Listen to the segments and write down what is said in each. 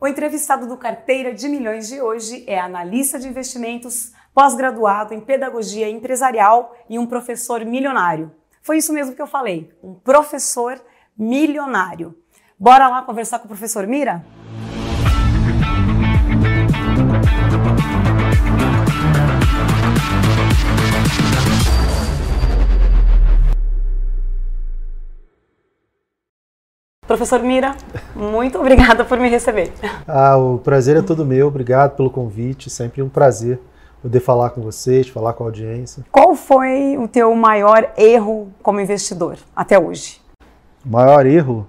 O entrevistado do Carteira de Milhões de hoje é analista de investimentos, pós-graduado em pedagogia empresarial e um professor milionário. Foi isso mesmo que eu falei, um professor milionário. Bora lá conversar com o professor Mira? Professor Mira, muito obrigada por me receber. Ah, o prazer é todo meu. Obrigado pelo convite. Sempre um prazer poder falar com vocês, falar com a audiência. Qual foi o teu maior erro como investidor até hoje? Maior erro?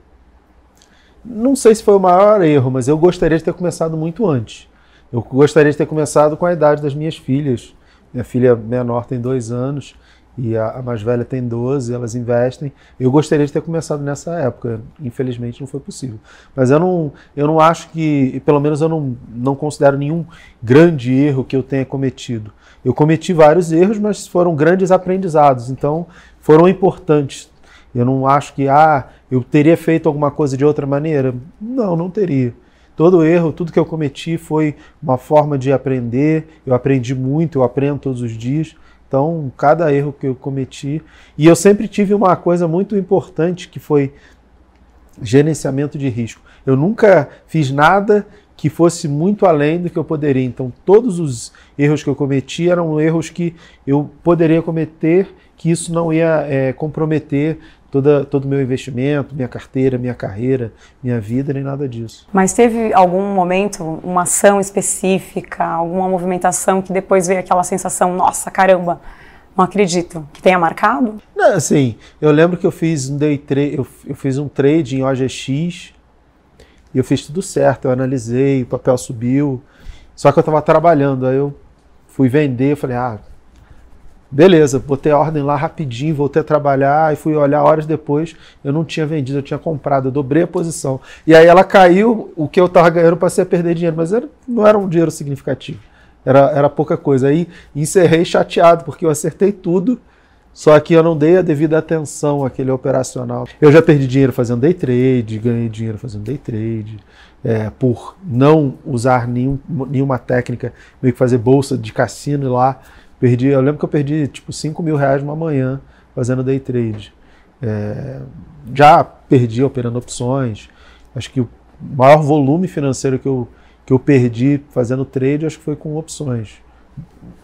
Não sei se foi o maior erro, mas eu gostaria de ter começado muito antes. Eu gostaria de ter começado com a idade das minhas filhas. Minha filha menor tem dois anos e a, a, mais velha tem 12, elas investem. Eu gostaria de ter começado nessa época, infelizmente não foi possível. Mas eu não, eu não acho que, pelo menos eu não, não considero nenhum grande erro que eu tenha cometido. Eu cometi vários erros, mas foram grandes aprendizados, então foram importantes. Eu não acho que, ah, eu teria feito alguma coisa de outra maneira. Não, não teria. Todo erro, tudo que eu cometi foi uma forma de aprender. Eu aprendi muito, eu aprendo todos os dias. Então, cada erro que eu cometi. E eu sempre tive uma coisa muito importante que foi gerenciamento de risco. Eu nunca fiz nada que fosse muito além do que eu poderia. Então, todos os erros que eu cometi eram erros que eu poderia cometer, que isso não ia é, comprometer toda, todo o meu investimento, minha carteira, minha carreira, minha vida, nem nada disso. Mas teve algum momento, uma ação específica, alguma movimentação que depois veio aquela sensação, nossa, caramba, não acredito, que tenha marcado? Não, assim, eu lembro que eu fiz um day trade, eu, eu fiz um trade em OGX e eu fiz tudo certo, eu analisei, o papel subiu, só que eu estava trabalhando, aí eu fui vender, falei, ah, Beleza, botei a ordem lá rapidinho, voltei a trabalhar e fui olhar horas depois. Eu não tinha vendido, eu tinha comprado, eu dobrei a posição. E aí ela caiu, o que eu estava ganhando passei a perder dinheiro, mas era, não era um dinheiro significativo. Era, era pouca coisa. Aí encerrei chateado, porque eu acertei tudo, só que eu não dei a devida atenção àquele operacional. Eu já perdi dinheiro fazendo day trade, ganhei dinheiro fazendo day trade. É, por não usar nenhum, nenhuma técnica, meio que fazer bolsa de cassino lá Perdi, eu lembro que eu perdi tipo 5 mil reais numa manhã fazendo day trade. É, já perdi operando opções. Acho que o maior volume financeiro que eu, que eu perdi fazendo trade acho que foi com opções.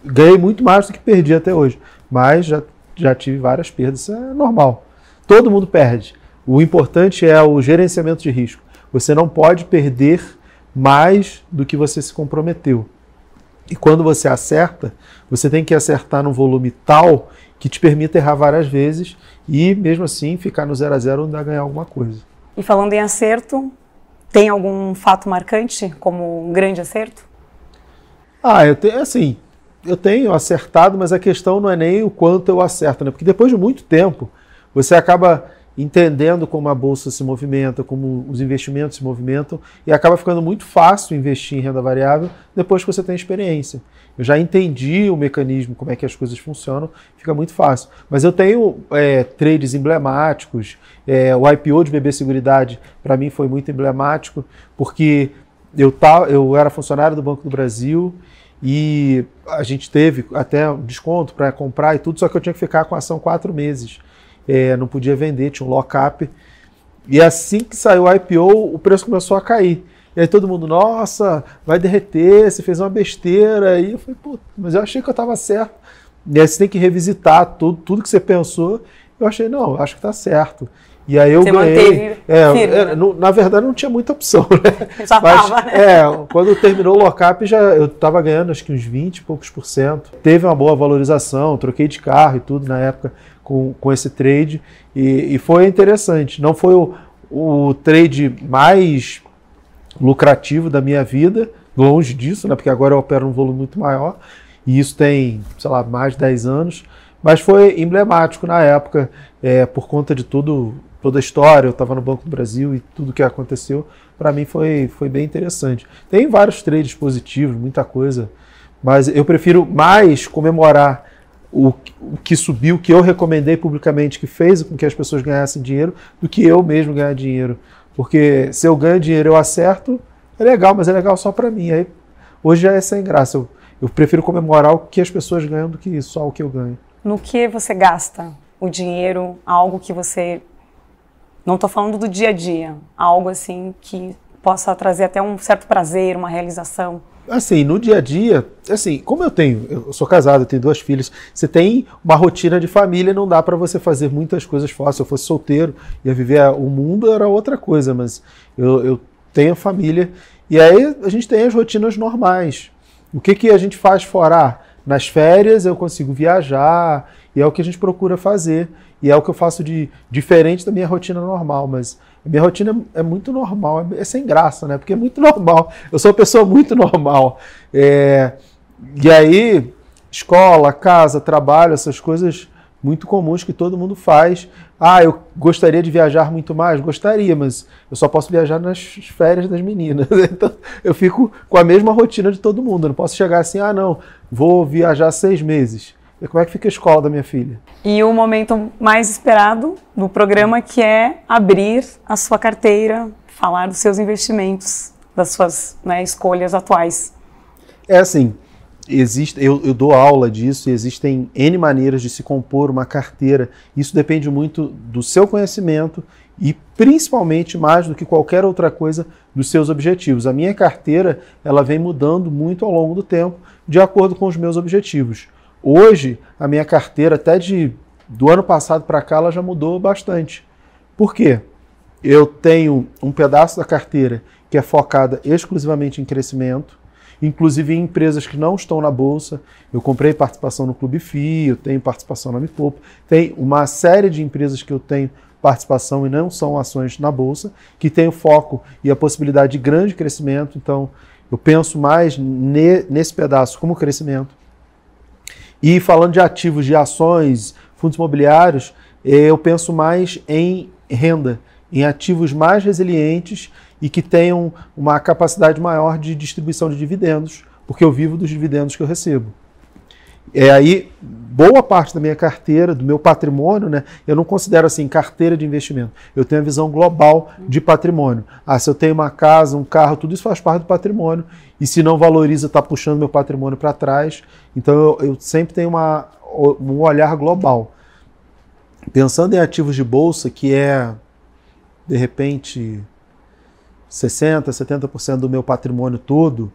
Ganhei muito mais do que perdi até hoje, mas já, já tive várias perdas. Isso é normal. Todo mundo perde. O importante é o gerenciamento de risco. Você não pode perder mais do que você se comprometeu. E quando você acerta, você tem que acertar num volume tal que te permita errar várias vezes e, mesmo assim, ficar no zero a zero onde ganhar alguma coisa. E falando em acerto, tem algum fato marcante como um grande acerto? Ah, eu tenho, assim, eu tenho acertado, mas a questão não é nem o quanto eu acerto, né? Porque depois de muito tempo, você acaba entendendo como a bolsa se movimenta, como os investimentos se movimentam, e acaba ficando muito fácil investir em renda variável depois que você tem experiência. Eu já entendi o mecanismo, como é que as coisas funcionam, fica muito fácil. Mas eu tenho é, trades emblemáticos, é, o IPO de BB Seguridade para mim foi muito emblemático, porque eu, tá, eu era funcionário do Banco do Brasil e a gente teve até um desconto para comprar e tudo, só que eu tinha que ficar com a ação quatro meses é, não podia vender, tinha um lock-up. E assim que saiu o IPO, o preço começou a cair. E aí todo mundo, nossa, vai derreter, você fez uma besteira. E eu falei, pô, mas eu achei que eu estava certo. E aí você tem que revisitar tudo, tudo que você pensou. Eu achei, não, acho que está certo. E aí eu você ganhei. É, firme, é, né? na verdade não tinha muita opção, né? Já Mas, tava, né? É, quando terminou o lockup, já eu estava ganhando acho que uns 20 e poucos por cento. Teve uma boa valorização, troquei de carro e tudo na época com, com esse trade e, e foi interessante. Não foi o, o trade mais lucrativo da minha vida, longe disso, né? Porque agora eu opero um volume muito maior e isso tem, sei lá, mais de 10 anos. Mas foi emblemático na época, é, por conta de tudo, toda a história. Eu estava no Banco do Brasil e tudo que aconteceu, para mim foi, foi bem interessante. Tem vários trades positivos, muita coisa, mas eu prefiro mais comemorar o, que subiu, o que eu recomendei publicamente, que fez com que as pessoas ganhassem dinheiro, do que eu mesmo ganhar dinheiro. Porque se eu ganho dinheiro, eu acerto, é legal, mas é legal só para mim. Aí, hoje já é sem graça. Eu, eu prefiro comemorar o que as pessoas ganham do que só o que eu ganho. No que você gasta o dinheiro? Algo que você. Não estou falando do dia a dia. Algo assim que possa trazer até um certo prazer, uma realização. Assim, no dia a dia, assim, como eu tenho, eu sou casado, eu tenho duas filhas, você tem uma rotina de família, não dá para você fazer muitas coisas fáceis. Se eu fosse solteiro, ia viver o mundo, era outra coisa, mas eu, eu tenho família e aí a gente tem as rotinas normais. O que, que a gente faz fora? Nas férias eu consigo viajar e é o que a gente procura fazer. E é o que eu faço de diferente da minha rotina normal, mas minha rotina é muito normal, é, é sem graça, né? Porque é muito normal. Eu sou uma pessoa muito normal. É, e aí, escola, casa, trabalho, essas coisas muito comuns que todo mundo faz. Ah, eu gostaria de viajar muito mais? Gostaria, mas eu só posso viajar nas férias das meninas. Então eu fico com a mesma rotina de todo mundo. Eu não posso chegar assim, ah, não, vou viajar seis meses. E como é que fica a escola da minha filha? E o momento mais esperado do programa que é abrir a sua carteira, falar dos seus investimentos, das suas né, escolhas atuais. É assim, existe, eu, eu, dou aula disso existem N maneiras de se compor uma carteira. Isso depende muito do seu conhecimento e principalmente mais do que qualquer outra coisa dos seus objetivos. A minha carteira ela vem mudando muito ao longo do tempo de acordo com os meus objetivos. Hoje a minha carteira até de do ano passado para cá ela já mudou bastante. Por quê? Eu tenho um pedaço da carteira que é focada exclusivamente em crescimento inclusive em empresas que não estão na bolsa. Eu comprei participação no Clube FI, eu tenho participação na Me. Tem uma série de empresas que eu tenho participação e não são ações na bolsa, que tem o foco e a possibilidade de grande crescimento. Então, eu penso mais ne, nesse pedaço como crescimento. E falando de ativos, de ações, fundos imobiliários, eu penso mais em renda, em ativos mais resilientes e que tenham uma capacidade maior de distribuição de dividendos, porque eu vivo dos dividendos que eu recebo. É aí boa parte da minha carteira, do meu patrimônio, né? Eu não considero assim carteira de investimento. Eu tenho a visão global de patrimônio. Ah, se eu tenho uma casa, um carro, tudo isso faz parte do patrimônio. E se não valoriza, está puxando meu patrimônio para trás. Então eu, eu sempre tenho uma, um olhar global. Pensando em ativos de bolsa, que é de repente 60%, 70% do meu patrimônio todo,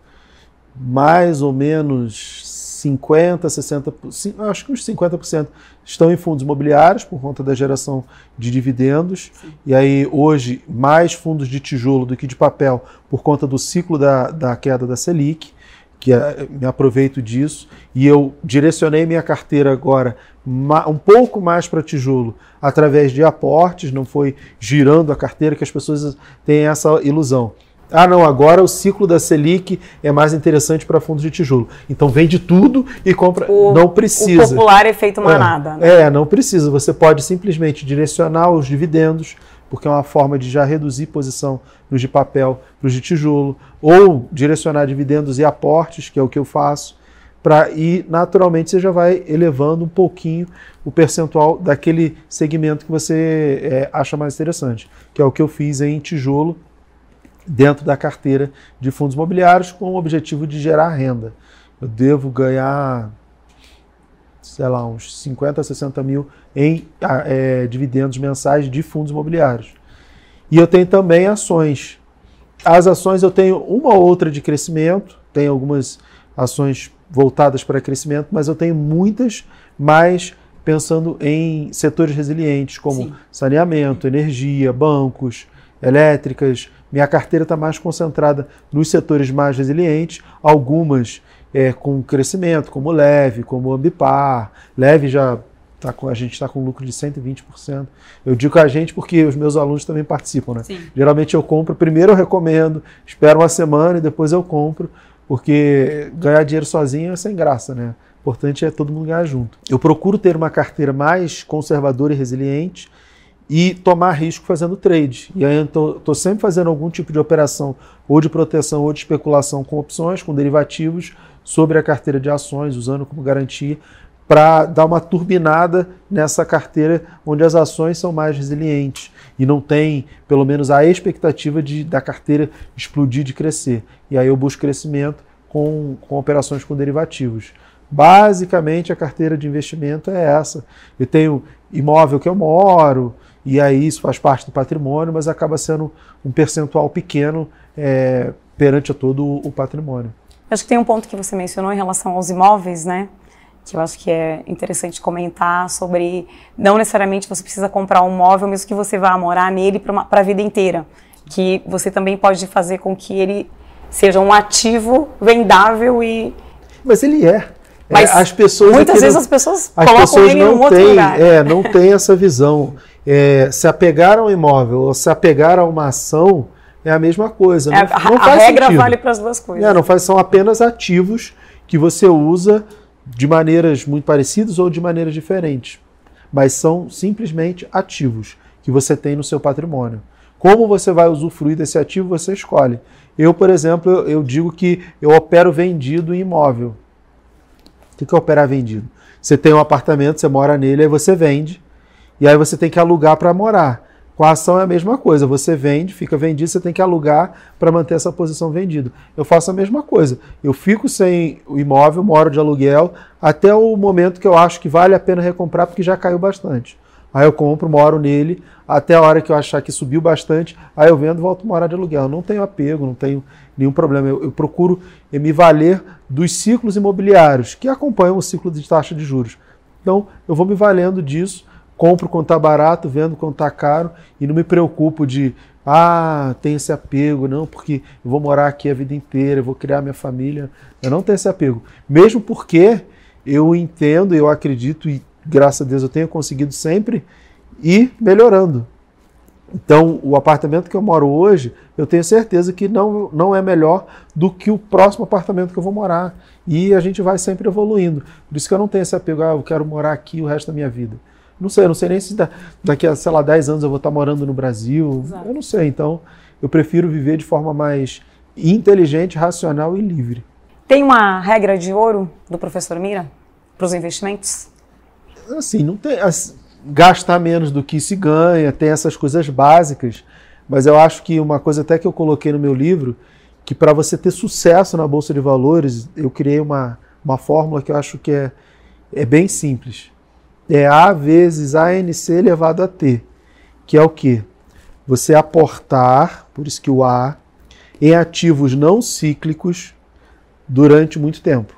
mais ou menos 50%, 60%, acho que uns 50% estão em fundos imobiliários por conta da geração de dividendos. Sim. E aí, hoje, mais fundos de tijolo do que de papel por conta do ciclo da, da queda da Selic que é, me aproveito disso, e eu direcionei minha carteira agora um pouco mais para tijolo através de aportes, não foi girando a carteira que as pessoas têm essa ilusão. Ah, não, agora o ciclo da Selic é mais interessante para fundos de tijolo. Então vende tudo e compra. O, não precisa. O popular efeito manada. É, né? é, não precisa. Você pode simplesmente direcionar os dividendos porque é uma forma de já reduzir posição nos de papel para os de tijolo, ou direcionar dividendos e aportes, que é o que eu faço, para e naturalmente você já vai elevando um pouquinho o percentual daquele segmento que você é, acha mais interessante, que é o que eu fiz em tijolo dentro da carteira de fundos imobiliários com o objetivo de gerar renda. Eu devo ganhar sei lá, uns 50 a 60 mil em é, dividendos mensais de fundos imobiliários. E eu tenho também ações. As ações eu tenho uma ou outra de crescimento, tenho algumas ações voltadas para crescimento, mas eu tenho muitas mais pensando em setores resilientes, como Sim. saneamento, energia, bancos, elétricas. Minha carteira está mais concentrada nos setores mais resilientes, algumas é, com crescimento, como Leve, como Ambipar. Leve já tá com, a gente está com lucro de 120%. Eu digo a gente porque os meus alunos também participam, né? Sim. Geralmente eu compro, primeiro eu recomendo, espero uma semana e depois eu compro, porque ganhar dinheiro sozinho é sem graça, né? O importante é todo mundo ganhar junto. Eu procuro ter uma carteira mais conservadora e resiliente e tomar risco fazendo trade. E aí eu estou sempre fazendo algum tipo de operação ou de proteção ou de especulação com opções, com derivativos, sobre a carteira de ações, usando como garantia para dar uma turbinada nessa carteira onde as ações são mais resilientes e não tem, pelo menos, a expectativa de da carteira explodir, de crescer. E aí eu busco crescimento com, com operações com derivativos. Basicamente, a carteira de investimento é essa. Eu tenho imóvel que eu moro, e aí isso faz parte do patrimônio, mas acaba sendo um percentual pequeno é, perante a todo o patrimônio. Acho que tem um ponto que você mencionou em relação aos imóveis, né? Que eu acho que é interessante comentar sobre não necessariamente você precisa comprar um imóvel, mesmo que você vá morar nele para a vida inteira. Que você também pode fazer com que ele seja um ativo vendável e. Mas ele é. é Mas as pessoas muitas vezes não, as pessoas as colocam pessoas ele não em outro têm, lugar. É, não tem essa visão. É, se apegar a um imóvel ou se apegar a uma ação é a mesma coisa. É, não, a, não a faz regra sentido. vale para as duas coisas. É, não faz, são apenas ativos que você usa de maneiras muito parecidas ou de maneiras diferentes. Mas são simplesmente ativos que você tem no seu patrimônio. Como você vai usufruir desse ativo, você escolhe. Eu, por exemplo, eu, eu digo que eu opero vendido em imóvel. O que é operar vendido? Você tem um apartamento, você mora nele, aí você vende, e aí você tem que alugar para morar. Com a ação é a mesma coisa, você vende, fica vendido, você tem que alugar para manter essa posição vendida. Eu faço a mesma coisa. Eu fico sem o imóvel, moro de aluguel, até o momento que eu acho que vale a pena recomprar, porque já caiu bastante. Aí eu compro, moro nele, até a hora que eu achar que subiu bastante, aí eu vendo volto a morar de aluguel. Eu não tenho apego, não tenho nenhum problema. Eu, eu procuro me valer dos ciclos imobiliários que acompanham o ciclo de taxa de juros. Então, eu vou me valendo disso, compro quando está barato, vendo quando está caro e não me preocupo de, ah, tem esse apego, não, porque eu vou morar aqui a vida inteira, eu vou criar minha família. Eu não tenho esse apego. Mesmo porque eu entendo, eu acredito e graças a Deus eu tenho conseguido sempre ir melhorando. Então, o apartamento que eu moro hoje, eu tenho certeza que não, não é melhor do que o próximo apartamento que eu vou morar. E a gente vai sempre evoluindo. Por isso que eu não tenho esse apego, ah, eu quero morar aqui o resto da minha vida. Não sei, eu não sei nem se daqui a, sei lá, 10 anos eu vou estar morando no Brasil. Exato. Eu não sei. Então, eu prefiro viver de forma mais inteligente, racional e livre. Tem uma regra de ouro do professor Mira para os investimentos? Assim, não tem. Assim, gastar menos do que se ganha, tem essas coisas básicas. Mas eu acho que uma coisa até que eu coloquei no meu livro, que para você ter sucesso na Bolsa de Valores, eu criei uma, uma fórmula que eu acho que é, é bem simples. É A vezes ANC elevado a T, que é o quê? Você aportar, por isso que o A, em ativos não cíclicos durante muito tempo.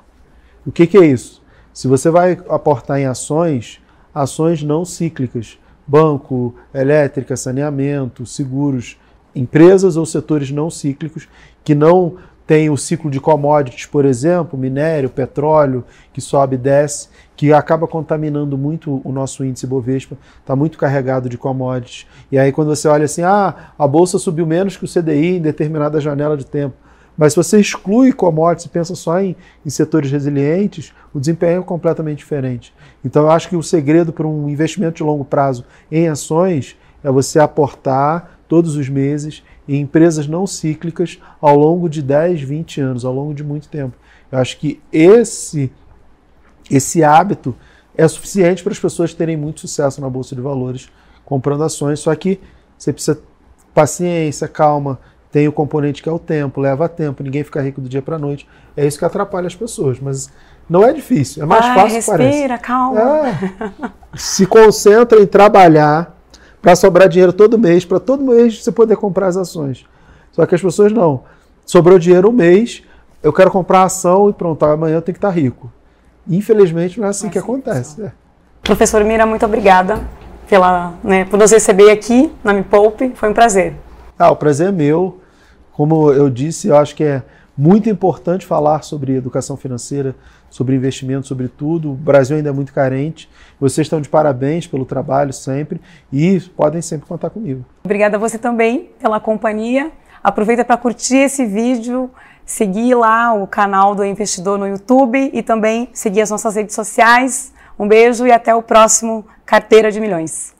O que, que é isso? Se você vai aportar em ações, ações não cíclicas, banco, elétrica, saneamento, seguros, empresas ou setores não cíclicos que não têm o ciclo de commodities, por exemplo, minério, petróleo, que sobe e desce, que acaba contaminando muito o nosso índice Bovespa, está muito carregado de commodities. E aí quando você olha assim, ah, a bolsa subiu menos que o CDI em determinada janela de tempo. Mas se você exclui commodities e pensa só em, em, setores resilientes, o desempenho é completamente diferente. Então, eu acho que o segredo para um investimento de longo prazo em ações é você aportar todos os meses em empresas não cíclicas ao longo de 10, 20 anos, ao longo de muito tempo. Eu acho que esse, esse hábito é suficiente para as pessoas terem muito sucesso na Bolsa de Valores comprando ações, só que você precisa paciência, calma, tem o componente que é o tempo, leva tempo, ninguém fica rico do dia para noite. É isso que atrapalha as pessoas, mas não é difícil, é mais Ai, fácil respira, parece. calma. É. Se concentra em trabalhar para sobrar dinheiro todo mês, para todo mês você poder comprar as ações. Só que as pessoas não. Sobrou dinheiro um mês, eu quero comprar a ação e pronto, amanhã eu tenho que estar rico. Infelizmente não é assim que acontece. É. Professor Mira, muito obrigada pela, né, por nos receber aqui na Me Poupe. Foi um prazer. Ah, o prazer é meu. Como eu disse, eu acho que é muito importante falar sobre educação financeira, sobre investimento, sobre tudo. O Brasil ainda é muito carente. Vocês estão de parabéns pelo trabalho sempre e podem sempre contar comigo. Obrigada a você também pela companhia. Aproveita para curtir esse vídeo, seguir lá o canal do Investidor no YouTube e também seguir as nossas redes sociais. Um beijo e até o próximo Carteira de Milhões.